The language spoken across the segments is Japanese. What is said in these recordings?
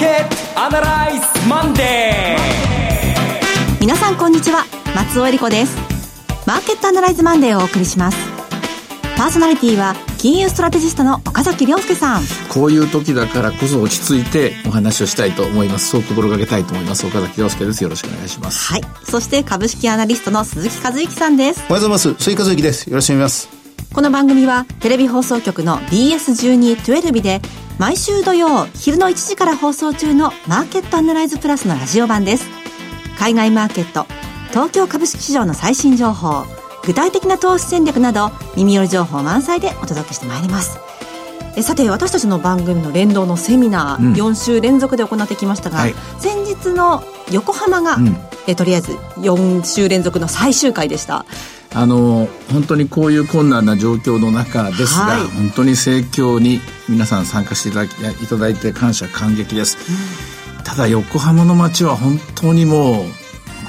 ケットアナライズマンデー皆さんこんにちは。松尾英里子です。マーケットアナライズマンデーをお送りします。パーソナリティは金融ストラテジストの岡崎良介さん。こういう時だからこそ落ち着いてお話をしたいと思います。そう心がけたいと思います。岡崎良介です。よろしくお願いします。はい。そして株式アナリストの鈴木一之さんです。おはようございます。鈴木一之です。よろしくお願いしますこの番組はテレビ放送局の BS1212 で毎週土曜昼の1時から放送中のマーケットアナライズプラスのラジオ版です。海外マーケット、東京株式市場の最新情報、具体的な投資戦略など耳寄り情報満載でお届けしてまいります。えさて私たちの番組の連動のセミナー、うん、4週連続で行ってきましたが、はい、先日の横浜が、うん、えとりあえず4週連続の最終回でした。あの本当にこういう困難な状況の中ですが、はい、本当に盛況に皆さん参加していただきいただいて感謝感激です、うん、ただ横浜の街は本当にもう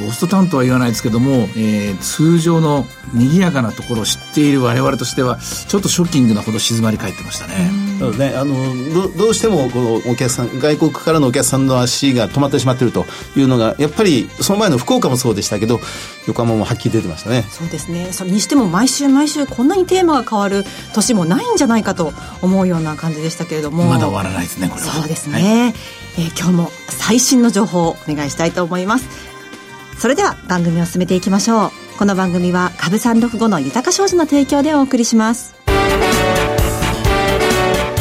ゴーストタウンとは言わないですけども、えー、通常の賑やかなところを知っている我々としてはちょっとショッキングなほど静まり返ってましたね。そうねあのどどうしてもこのお客さん外国からのお客さんの足が止まってしまっているというのがやっぱりその前の福岡もそうでしたけど横浜もはっきり出てましたね。そうですねそれにしても毎週毎週こんなにテーマが変わる年もないんじゃないかと思うような感じでしたけれどもまだ終わらないですねこれは。そうですね、はい、えー、今日も最新の情報をお願いしたいと思います。それでは番組を進めていきましょう。この番組は株三六五の豊か商事の提供でお送りします。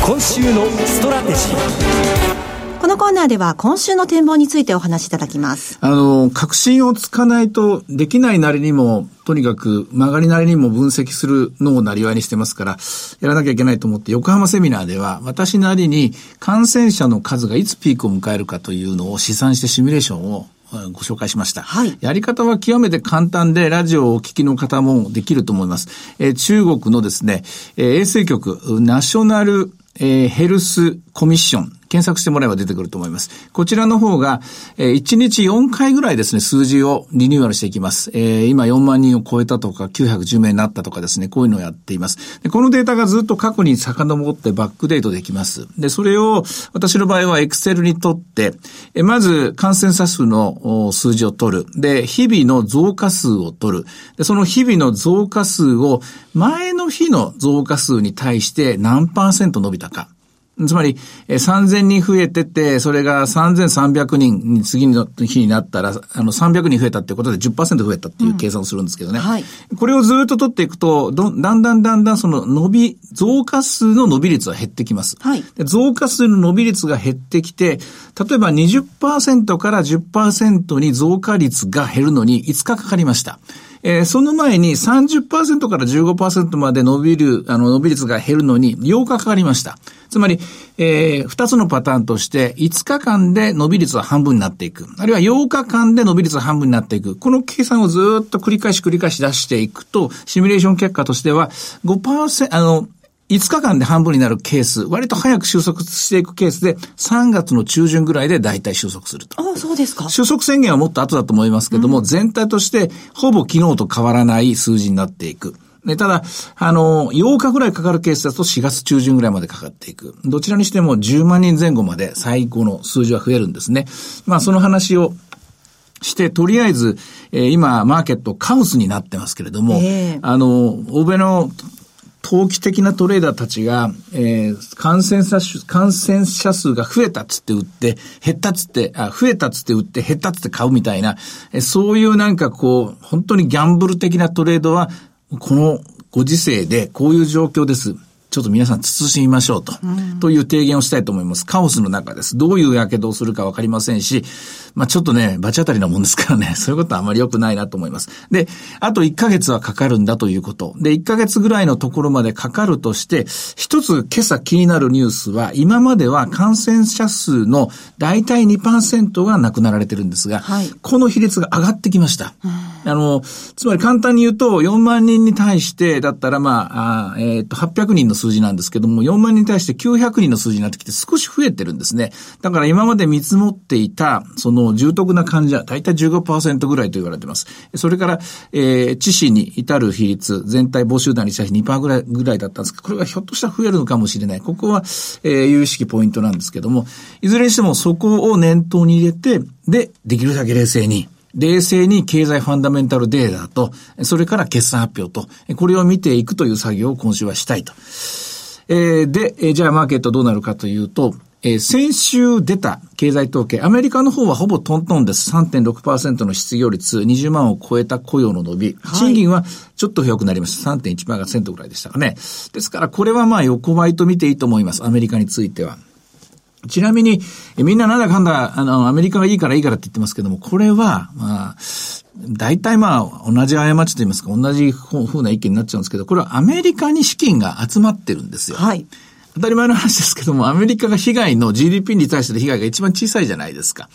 今週のストラテジー。このコーナーでは今週の展望についてお話しいただきます。あの、確信をつかないとできないなりにも、とにかく曲がりなりにも分析するのをなりわいにしてますから、やらなきゃいけないと思って横浜セミナーでは私なりに感染者の数がいつピークを迎えるかというのを試算してシミュレーションをご紹介しました。はい。やり方は極めて簡単で、ラジオをお聞きの方もできると思います。えー、中国のですね、えー、衛生局、ナショナル、えー、ヘルスコミッション、検索してもらえば出てくると思います。こちらの方が、えー、1日4回ぐらいですね、数字をリニューアルしていきます。えー、今4万人を超えたとか、910名になったとかですね、こういうのをやっています。でこのデータがずっと過去に遡ってバックデートできます。で、それを私の場合は Excel にとって、えまず感染者数の数字を取る。で、日々の増加数を取る。で、その日々の増加数を前の日の増加数に対して何パーセント伸びたか。つまり、え3000人増えてて、それが3300人に次の日になったら、あの、300人増えたっていうことで10%増えたっていう計算をするんですけどね。うんはい、これをずっと取っていくと、ど、だんだんだんだんその伸び、増加数の伸び率は減ってきます。はい、増加数の伸び率が減ってきて、例えば20%から10%に増加率が減るのに5日かかりました。えー、その前に30%から15%まで伸びる、あの、伸び率が減るのに8日かかりました。つまり、えー、2つのパターンとして、5日間で伸び率は半分になっていく。あるいは8日間で伸び率は半分になっていく。この計算をずっと繰り返し繰り返し出していくと、シミュレーション結果としては5%、あの、5日間で半分になるケース、割と早く収束していくケースで、3月の中旬ぐらいで大体収束すると。あそうですか。収束宣言はもっと後だと思いますけども、うん、全体としてほぼ昨日と変わらない数字になっていく。ね、ただ、あの、8日ぐらいかかるケースだと4月中旬ぐらいまでかかっていく。どちらにしても10万人前後まで最後の数字は増えるんですね。まあ、その話をして、とりあえず、えー、今、マーケットカオスになってますけれども、えー、あの、欧米の投機的なトレーダーたちが、えー、感染者数、感染者数が増えたっつって売って、減ったっつって、あ、増えたっつって売って、減ったっつって買うみたいな、え、そういうなんかこう、本当にギャンブル的なトレードは、このご時世でこういう状況です。ちょっと皆さん慎みましょうと、うん、という提言をしたいと思います。カオスの中です。どういう火傷をするかわかりませんし、まあちょっとね、罰当たりなもんですからね、そういうことはあまり良くないなと思います。で、あと1ヶ月はかかるんだということ。で、1ヶ月ぐらいのところまでかかるとして、一つ今朝気になるニュースは、今までは感染者数の大体2%が亡くなられてるんですが、はい、この比率が上がってきました。あの、つまり簡単に言うと、4万人に対してだったら、まあ、あえっ、ー、と、800人の数字なんですけども、4万人に対して900人の数字になってきて少し増えてるんですね。だから今まで見積もっていた、その重篤な患者、大体15%ぐらいと言われています。それから、えー、致死に至る比率、全体母集団に対して2%ぐらいぐらいだったんですけど、これがひょっとしたら増えるのかもしれない。ここは、えー、有識ポイントなんですけども、いずれにしてもそこを念頭に入れて、で、できるだけ冷静に、冷静に経済ファンダメンタルデータと、それから決算発表と、これを見ていくという作業を今週はしたいと。えー、で、えじゃあマーケットどうなるかというと、えー、先週出た経済統計、アメリカの方はほぼトントンです。3.6%の失業率、20万を超えた雇用の伸び。賃金はちょっと良くなりました。3.1%ぐらいでしたかね。ですからこれはまあ横ばいと見ていいと思います。アメリカについては。ちなみに、みんななんだかんだ、あの、アメリカがいいからいいからって言ってますけども、これは、まあ、大体まあ、同じ過ちと言いますか、同じ風な意見になっちゃうんですけど、これはアメリカに資金が集まってるんですよ。はい。当たり前の話ですけども、アメリカが被害の GDP に対しての被害が一番小さいじゃないですか。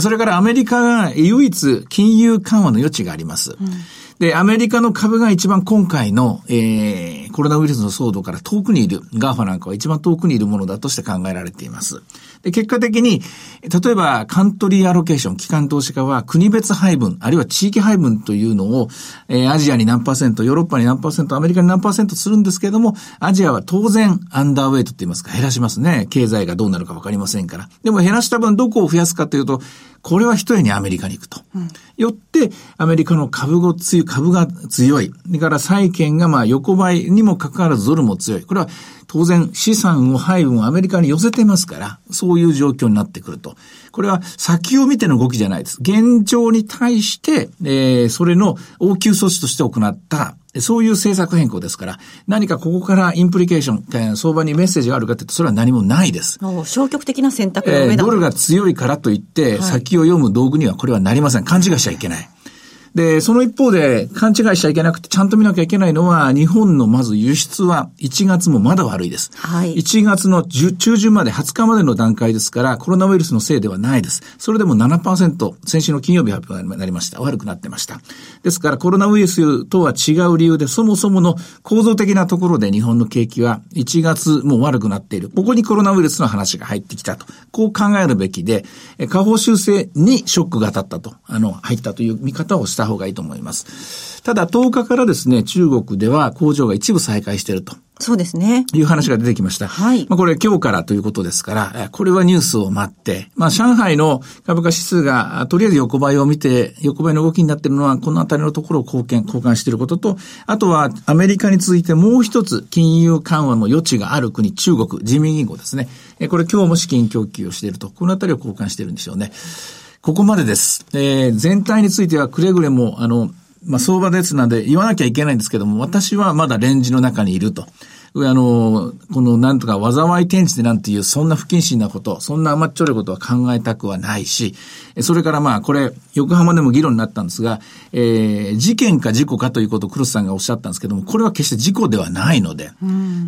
それからアメリカが唯一金融緩和の余地があります。うんで、アメリカの株が一番今回の、えー、コロナウイルスの騒動から遠くにいる、 GAFA なんかは一番遠くにいるものだとして考えられています。で、結果的に、例えば、カントリーアロケーション、機関投資家は国別配分、あるいは地域配分というのを、えー、アジアに何パーセント、ヨーロッパに何パーセント、アメリカに何パーセントするんですけれども、アジアは当然アンダーウェイトって言いますか、減らしますね。経済がどうなるかわかりませんから。でも減らした分どこを増やすかというと、これは一重にアメリカに行くと。うん、よって、アメリカの株が強い、株が強い。だから債券がまあ横ばいにもかかわらずドルも強い。これは当然資産を配分をアメリカに寄せてますから、そういう状況になってくると。これは先を見ての動きじゃないです。現状に対して、えー、それの応急措置として行ったそういう政策変更ですから、何かここからインプリケーション、相場にメッセージがあるかというと、それは何もないです。消極的な選択の上だ、えー、ドルが強いからといって、先を読む道具にはこれはなりません。勘違いしちゃいけない。で、その一方で勘違いしちゃいけなくて、ちゃんと見なきゃいけないのは、日本のまず輸出は1月もまだ悪いです。はい。1月の中旬まで20日までの段階ですから、コロナウイルスのせいではないです。それでも7%、先週の金曜日発表になりました。悪くなってました。ですから、コロナウイルスとは違う理由で、そもそもの構造的なところで日本の景気は1月も悪くなっている。ここにコロナウイルスの話が入ってきたと。こう考えるべきで、下方修正にショックが当たったと、あの、入ったという見方をした方がいいと思います。ただ10日からですね、中国では工場が一部再開していると。そうですね。いう話が出てきました。はい。まあこれ今日からということですから、これはニュースを待って、まあ上海の株価指数がとりあえず横ばいを見て、横ばいの動きになっているのはこのあたりのところを貢献、交換していることと、あとはアメリカに続いてもう一つ金融緩和の余地がある国、中国、人民銀行ですね。これ今日も資金供給をしていると、このあたりを交換しているんでしょうね。ここまでです。えー、全体についてはくれぐれも、あの、まあ、相場ですので言わなきゃいけないんですけども、私はまだレンジの中にいると。あの、このなんとか災い天地でなんていう、そんな不謹慎なこと、そんな甘っちょろいことは考えたくはないし、それからまあ、これ、横浜でも議論になったんですが、えー、事件か事故かということを黒瀬さんがおっしゃったんですけども、これは決して事故ではないので、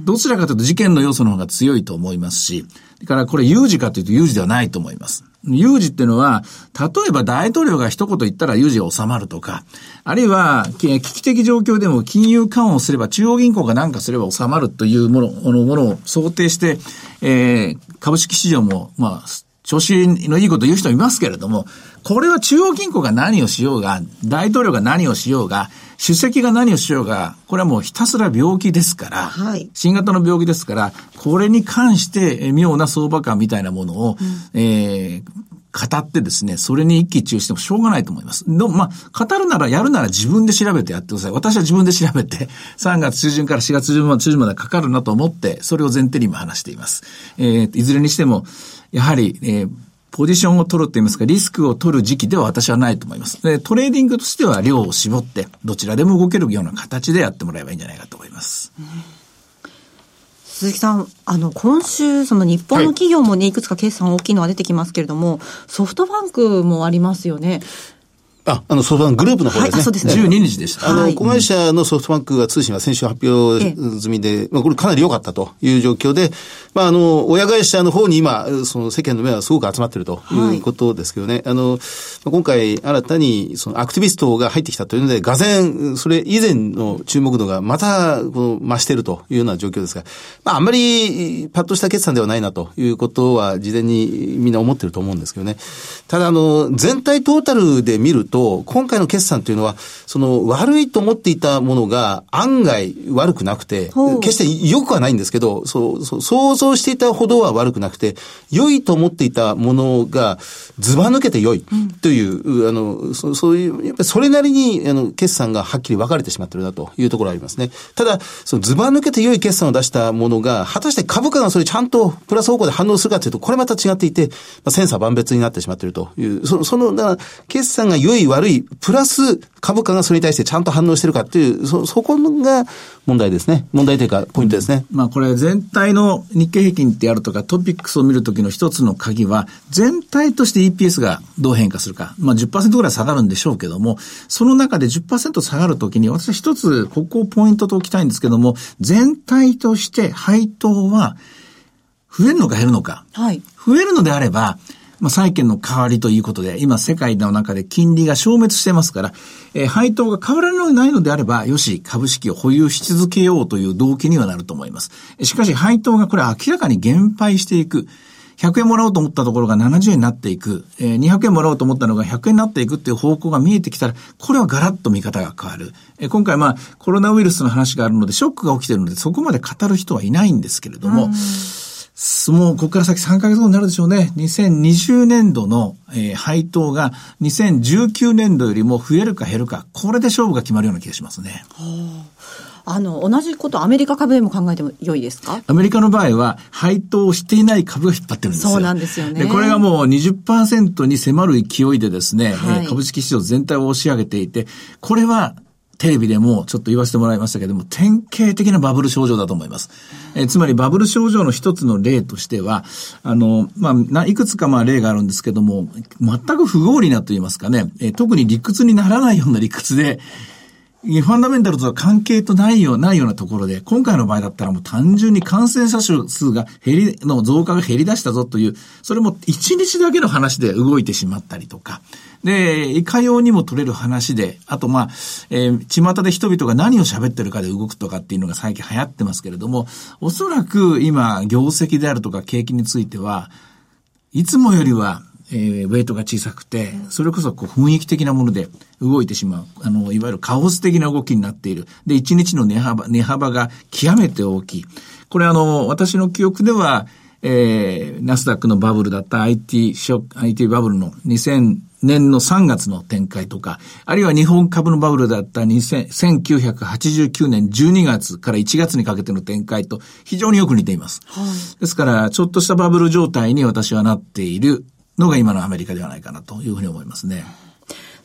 どちらかというと事件の要素の方が強いと思いますし、だからこれ有事かというと有事ではないと思います。有事っていうのは、例えば大統領が一言言ったら有事が収まるとか、あるいは危機的状況でも金融緩和をすれば中央銀行が何かすれば収まるというものものを想定して、えー、株式市場も、まあ、調子のいいこと言う人いますけれども、これは中央銀行が何をしようが、大統領が何をしようが、主席が何をしようが、これはもうひたすら病気ですから、はい、新型の病気ですから、これに関して妙な相場感みたいなものを、うん、えー、語ってですね、それに一喜一憂してもしょうがないと思います。でも、まあ、語るなら、やるなら自分で調べてやってください。私は自分で調べて、3月中旬から4月中旬まで中旬までかかるなと思って、それを前提に今話しています。えー、いずれにしても、やはり、えー、ポジションを取ると言いますか、リスクを取る時期では私はないと思います。で、トレーディングとしては量を絞って、どちらでも動けるような形でやってもらえばいいんじゃないかと思います。うん鈴木さん、あの、今週、その日本の企業もね、いくつか決算大きいのは出てきますけれども、ソフトバンクもありますよね。あ、あの、ソフトバンクグループの方ですね。はい、そうですね。12日でした。あの、子会社のソフトバンクが通信は先週発表済みで、まあ、これかなり良かったという状況で、まあ、あの、親会社の方に今、その世間の目はすごく集まってるということですけどね。はい、あの、今回新たに、そのアクティビストが入ってきたというので、がぜん、それ以前の注目度がまた、この、増してるというような状況ですが、まあ、あんまり、パッとした決算ではないなということは、事前にみんな思ってると思うんですけどね。ただ、あの、全体トータルで見ると、今回の決算というのは、その、悪いと思っていたものが案外悪くなくて、決して良くはないんですけど、そう、そう、想像していたほどは悪くなくて、良いと思っていたものが、ずば抜けて良いという、うん、あの、そそういう、やっぱりそれなりに、あの、決算がはっきり分かれてしまってるなというところがありますね。ただ、そのずば抜けて良い決算を出したものが、果たして株価がそれちゃんとプラス方向で反応するかというと、これまた違っていて、まあ、千差万別になってしまっているという、そその、だから、決算が良い悪い、プラス株価がそれに対してちゃんと反応してるかっていう、そ、そこが問題ですね。問題というか、ポイントですね。まあ、これ全体の日経平均ってやるとか、トピックスを見るときの一つの鍵は、全体として EPS がどう変化するか。まあ10%ぐらい下がるんでしょうけども、その中で10%下がるときに、私は一つ、ここをポイントと置きたいんですけども、全体として配当は、増えるのか減るのか。はい。増えるのであれば、まあ、債券の代わりということで、今世界の中で金利が消滅してますから、えー、配当が変わらないのであれば、よし、株式を保有し続けようという動機にはなると思います。しかし、配当がこれ明らかに減配していく。100円もらおうと思ったところが70円になっていく、えー、200円もらおうと思ったのが100円になっていくっていう方向が見えてきたら、これはガラッと見方が変わる。えー、今回まあ、コロナウイルスの話があるので、ショックが起きてるので、そこまで語る人はいないんですけれども、もう、ここから先3ヶ月後になるでしょうね。2020年度の、えー、配当が2019年度よりも増えるか減るか、これで勝負が決まるような気がしますね。あの、同じことアメリカ株でも考えても良いですか？アメリカの場合は、配当をしていない株が引っ張ってるんですよ。そうなんですよね。で、これがもう20%に迫る勢いでですね、はい、株式市場全体を押し上げていて、これはテレビでもちょっと言わせてもらいましたけども、典型的なバブル症状だと思います。えつまりバブル症状の一つの例としては、あの、まあ、いくつかまあ例があるんですけども、全く不合理なと言いますかね、え特に理屈にならないような理屈で、ファンダメンタルとは関係とないようないようなところで、今回の場合だったらもう単純に感染者数が減り、の増加が減り出したぞという、それも一日だけの話で動いてしまったりとか、で、いかようにも取れる話で、あとまあ、えー、巷で人々が何を喋ってるかで動くとかっていうのが最近流行ってますけれども、おそらく今、業績であるとか景気については、いつもよりは、えー、ウェイトが小さくて、それこそこう雰囲気的なもので動いてしまう。あの、いわゆるカオス的な動きになっている。で、一日の値幅、値幅が極めて大きい。これあの、私の記憶では、えー、ナスダックのバブルだった IT ショック、IT バブルの2000年の3月の展開とか、あるいは日本株のバブルだった1989年12月から1月にかけての展開と非常によく似ています。はい、ですから、ちょっとしたバブル状態に私はなっているのが今のアメリカではないかなというふうに思いますね。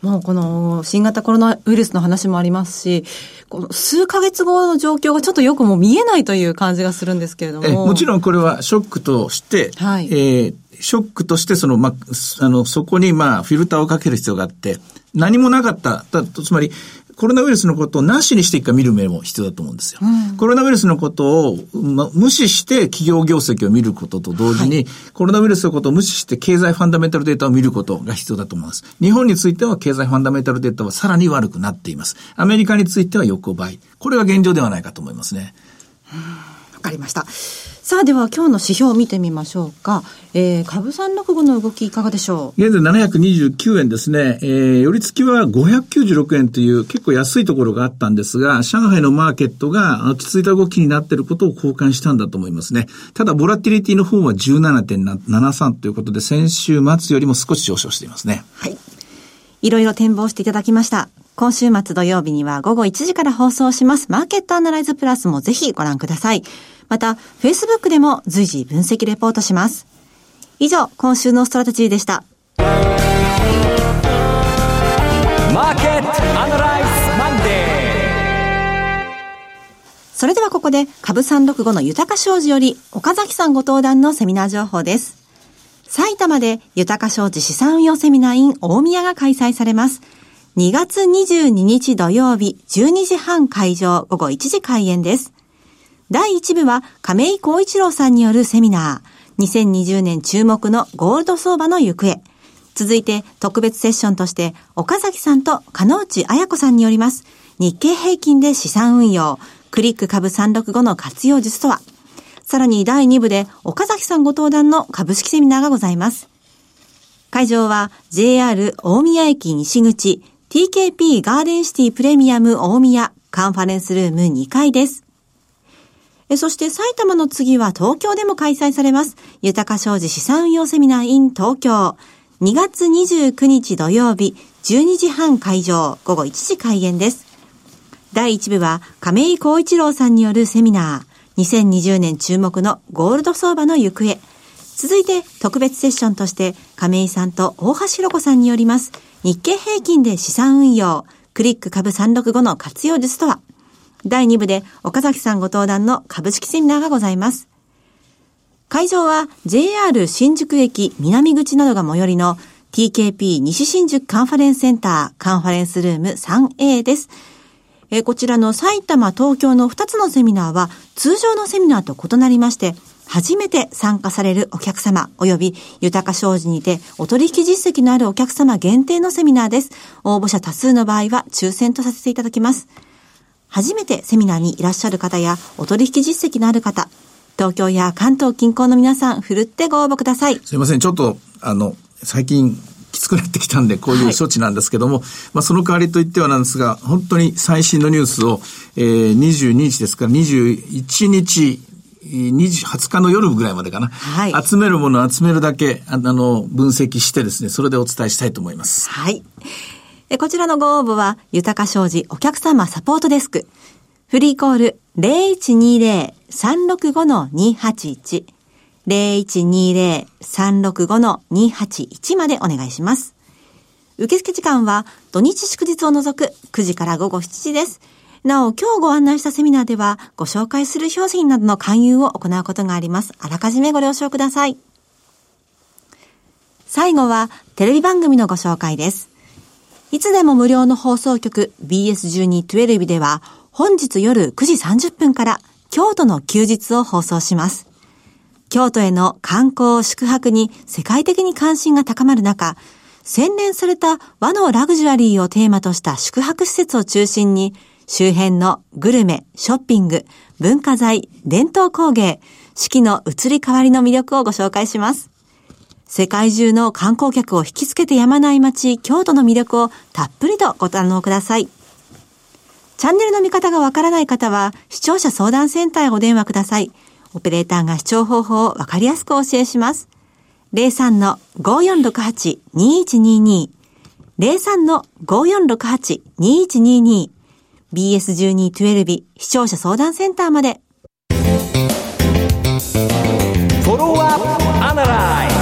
もうこの新型コロナウイルスの話もありますし、この数ヶ月後の状況がちょっとよくもう見えないという感じがするんですけれども。もちろんこれはショックとして、はい、えー、ショックとしてその、まあ、あの、そこにまあ、フィルターをかける必要があって、何もなかった。つまり、コロナウイルスのことをなしにしていくか見る目も必要だと思うんですよ。うん、コロナウイルスのことを、ま、無視して企業業績を見ることと同時に、はい、コロナウイルスのことを無視して経済ファンダメンタルデータを見ることが必要だと思います。日本については経済ファンダメンタルデータはさらに悪くなっています。アメリカについては横ばい。これが現状ではないかと思いますね。わかりました。さあでは今日の指標を見てみましょうか。えー、株三六五の動きいかがでしょう？現在729円ですね。えー、寄り付きは596円という結構安いところがあったんですが、上海のマーケットが落ち着いた動きになっていることを交換したんだと思いますね。ただ、ボラティリティの方は17.73ということで、先週末よりも少し上昇していますね。はい。いろいろ展望していただきました。今週末土曜日には午後1時から放送します。マーケットアナライズプラスもぜひご覧ください。また、Facebook でも随時分析レポートします。以上、今週のストラテジーでした。マーケットアナライズマンデーそれではここで、株365の豊商事より、岡崎さんご登壇のセミナー情報です。埼玉で豊商事資産運用セミナー in 大宮が開催されます。2月22日土曜日12時半開場午後1時開演です。第1部は亀井光一郎さんによるセミナー、2020年注目のゴールド相場の行方。続いて特別セッションとして岡崎さんと金内彩子さんによります日経平均で資産運用、クリック株365の活用術とはさらに第2部で岡崎さんご登壇の株式セミナーがございます。会場は JR 大宮駅西口 TKP ガーデンシティプレミアム大宮カンファレンスルーム2階です。そして埼玉の次は東京でも開催されます。豊か商事資産運用セミナー in 東京。2月29日土曜日12時半会場午後1時開演です。第1部は亀井光一郎さんによるセミナー。2020年注目のゴールド相場の行方。続いて特別セッションとして亀井さんと大橋弘子さんによります日経平均で資産運用、クリック株365の活用術とは？第2部で岡崎さんご登壇の株式セミナーがございます。会場は JR 新宿駅南口などが最寄りの TKP 西新宿カンファレンスセンターカンファレンスルーム 3A です。えこちらの埼玉、東京の2つのセミナーは通常のセミナーと異なりまして、初めて参加されるお客様及び豊か商事にてお取引実績のあるお客様限定のセミナーです。応募者多数の場合は抽選とさせていただきます。初めてセミナーにいらっしゃる方やお取引実績のある方、東京や関東近郊の皆さん、ふるってご応募ください。すいません、ちょっと、あの、最近、きつくなってきたんで、こういう処置なんですけども、はい、まあその代わりと言ってはなんですが、本当に最新のニュースを、えー、22日ですから、21日20日の夜ぐらいまでかな。はい。集めるものを集めるだけ、あの、分析してですね、それでお伝えしたいと思います。はい。こちらのご応募は、豊か商事お客様サポートデスク。フリーコール0120-365-281。0120-365-281までお願いします。受付時間は土日祝日を除く9時から午後7時です。なお、今日ご案内したセミナーでは、ご紹介する商品などの勧誘を行うことがあります。あらかじめご了承ください。最後は、テレビ番組のご紹介です。いつでも無料の放送局 BS1212 では、本日夜9時30分から京都の休日を放送します。京都への観光、宿泊に世界的に関心が高まる中、洗練された和のラグジュアリーをテーマとした宿泊施設を中心に、周辺のグルメ、ショッピング、文化財、伝統工芸、四季の移り変わりの魅力をご紹介します。世界中の観光客を引きつけてやまない街、京都の魅力をたっぷりとご堪能ください。チャンネルの見方がわからない方は、視聴者相談センターへお電話ください。オペレーターが視聴方法をわかりやすくお教えします。03-5468-2122 03-5468-2122 BS1212 視聴者相談センターまで。フォロワーアナライズ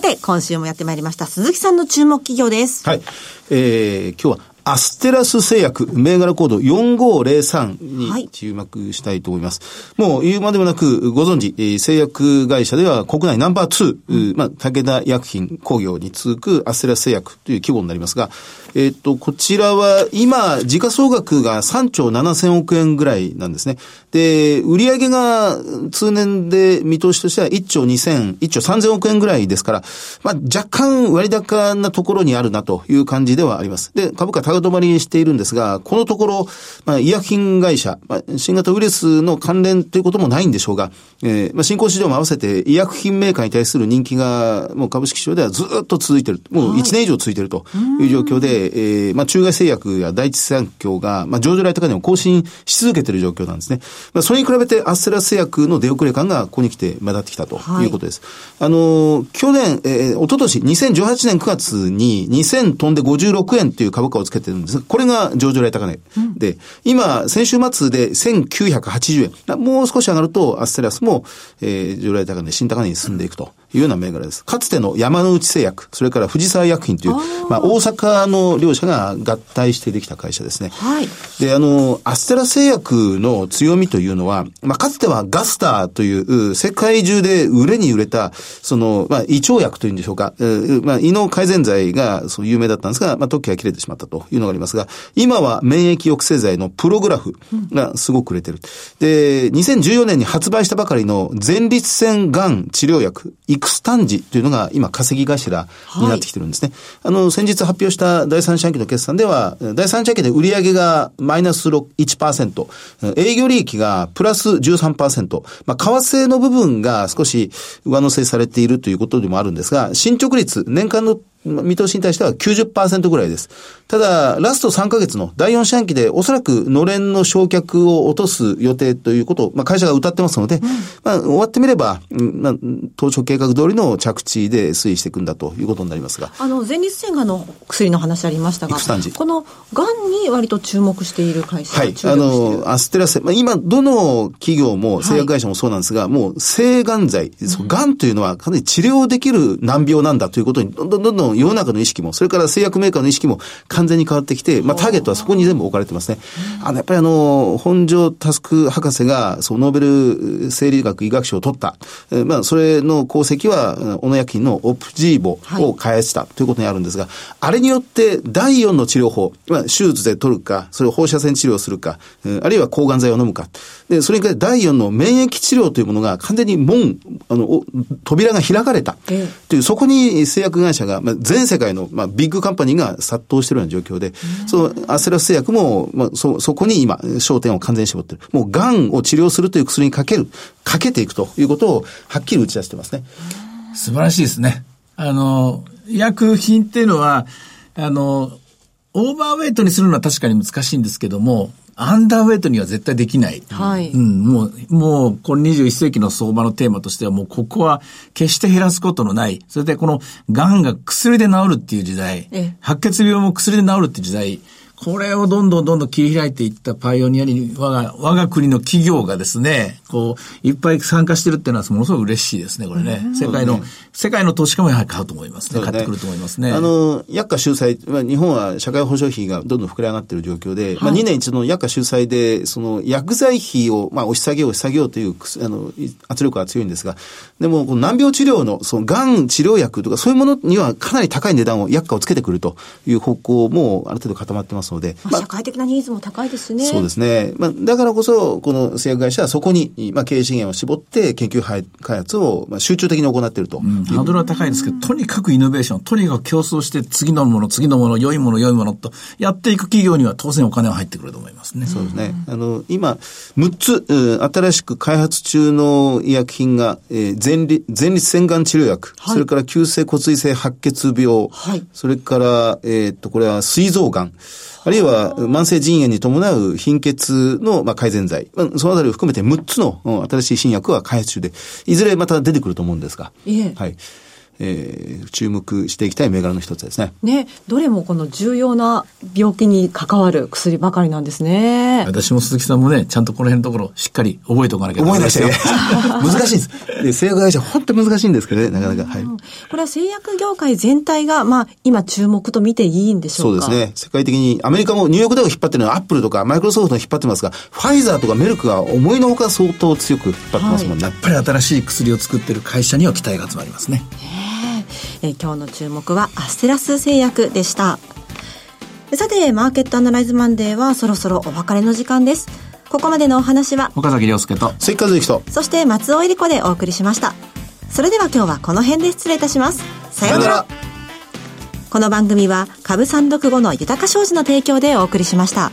て、今週もやってまいりました。鈴木さんの注目企業です。はい。えー、今日はアステラス製薬、銘柄コード4503に注目したいと思います。はい、もう言うまでもなく、ご存知、製薬会社では国内ナンバー2、うん、まあ、武田薬品工業に続くアステラス製薬という規模になりますが、えっ、と、こちらは今、時価総額が3兆7000億円ぐらいなんですね。で、売上が通年で見通しとしては1兆2000、1兆3000億円ぐらいですから、まあ、若干割高なところにあるなという感じではあります。で、株価高止まりしているんですが、このところ、まあ、医薬品会社、まあ、新型ウイルスの関連ということもないんでしょうが、えー、まあ、新興市場も合わせて医薬品メーカーに対する人気が、もう株式市場ではずっと続いている。もう1年以上続いているという状況で、えー、まあ、中外製薬や第一産業が、まあ、上場来高値を更新し続けている状況なんですね。まあ、それに比べてアステラ製薬の出遅れ感がここに来て目立ってきたということです。はい、あの、去年、えー、おととし、2018年9月に2000飛んで56円という株価をつけてるんです。これが上場来高値。うん、で、今、先週末で1980円。もう少し上がると、アステラスも、えー、従来高値、新高値に進んでいくと。いうような銘柄です。かつての山之内製薬、それから藤沢薬品という、まあ、大阪の両社が合体してできた会社ですね。はい。で、あの、アステラ製薬の強みというのは、まあ、かつてはガスターという、世界中で売れに売れた、その、まあ、胃腸薬というんでしょうか、えーまあ、胃の改善剤が、そう、有名だったんですが、まあ、特許が切れてしまったというのがありますが、今は免疫抑制剤のプログラフがすごく売れてる。で、2014年に発売したばかりの前立腺がん治療薬、イクスタンジというのが今稼ぎ頭になってきてるんですね。あの、先日発表した第三四半期の決算では、第三四半期で売上がマイナス1%、営業利益がプラス13%、まあ、為替の部分が少し上乗せされているということでもあるんですが、進捗率、年間の見通しに対しては90%ぐらいです。ただ、ラスト3ヶ月の第4四半期でおそらくのれんの焼却を落とす予定ということを、まあ、会社が歌ってますので、まあ、終わってみれば、うんまあ、当初計画通りの着地で推移していくんだということになりますが。あの、前立腺がんの薬の話ありましたがこのがんに割と注目している会社はい。注あの、アステラセ、まあ、今、どの企業も、製薬会社もそうなんですが、もう、性がん剤、そうがんというのはかなり治療できる難病なんだということに、どんどんどんどん世の中の意識も、それから製薬メーカーの意識も完全に変わってきて、まあ、ターゲットはそこに全部置かれてますね。あの、やっぱりあの、本庄タスク博士が、そう、ノーベル生理学医学賞を取った。えーまあ、それの功績は、うん小野薬品のオプジーボを開発したということにあるんですが、あれによって第4の治療法、まあ、手術で取るか、それを放射線治療するか、うんあるいは抗がん剤を飲むか。で、それに加えて第4の免疫治療というものが完全に門、あの、お扉が開かれた。ええという、そこに製薬会社が、まあ、全世界の、まあ、ビッグカンパニーが殺到しているような状況で、そのアステラス製薬も、まあ、そ、そこに今、焦点を完全に絞ってる。もう、癌を治療するという薬にかける、かけていくということを、はっきり打ち出してますね。素晴らしいですね。あの、医薬品っていうのは、あの、オーバーウェイトにするのは確かに難しいんですけども、アンダーウェイトには絶対できない。はい。うん、もう、もう、この21世紀の相場のテーマとしては、もうここは決して減らすことのない、それでこの、癌が薬で治るっていう時代。ええ、白血病も薬で治るっていう時代、これをどんどんどんどん切り開いていったパイオニアに我が、我が国の企業がですね、こう、いっぱい参加してるっていうのはものすごく嬉しいですね、これね。世界の、世界の投資家もやはり買うと思いますね。買ってくると思いますね。あの、薬価収載、まあ、日本は社会保障費がどんどん膨れ上がっている状況で、まあ、2年一度の薬価収載で、その薬剤費を、まあ、押し下げよう、押し下げようという、あの、い圧力が強いんですが、でも、この難病治療の、その、癌治療薬とか、そういうものにはかなり高い値段を、薬価をつけてくるという方向も、ある程度固まってますので、まあ社会的なニーズも高いですね。そうですね。まあ、だからこそ、この製薬会社はそこに、まあ、経営資源を絞って研究開開発を、まあ、集中的に行っていると。うんハードルは高いですけど、とにかくイノベーション、とにかく競争して次のもの、次のもの、良いもの、良いものとやっていく企業には当然お金は入ってくると思いますね。そうですね。あの、今、6つ、うん新しく開発中の医薬品が、えー前立、前立腺がん治療薬、はいそれから急性骨髄性白血病、はいそれから、えーっと、これは膵臓がん、あるいは慢性腎炎に伴う貧血の、まあ、改善剤、まあそのあたりを含めて6つのうん新しい新薬は開発中で、いずれまた出てくると思うんですが、ええ。はい。えー注目していきたい銘柄の一つですね。ね、どれもこの重要な病気に関わる薬ばかりなんですね。私も鈴木さんもね、ちゃんとこの辺のところしっかり覚えておかなきゃ思い出してねよ。難しいです。で、製薬会社本当に難しいんですけどね、なかなか。はい。これは製薬業界全体が、まあ、今注目と見ていいんでしょか？そううですね。世界的に、アメリカもニューヨークダウを引っ張ってるのはアップルとかマイクロソフトが引っ張ってますが、ファイザーとかメルクが思いのほか相当強く引っ張ってますもんね。やっぱり新しい薬を作ってる会社には期待が集まりますね。えー今日の注目はアステラス製薬でした。さて、マーケットアナライズマンデーはそろそろお別れの時間です。ここまでのお話は、岡崎亮介と。関和之と。そして松尾恵里子でお送りしました。それでは今日はこの辺で失礼いたします。さようなら。この番組は株三読後の豊か商事の提供でお送りしました。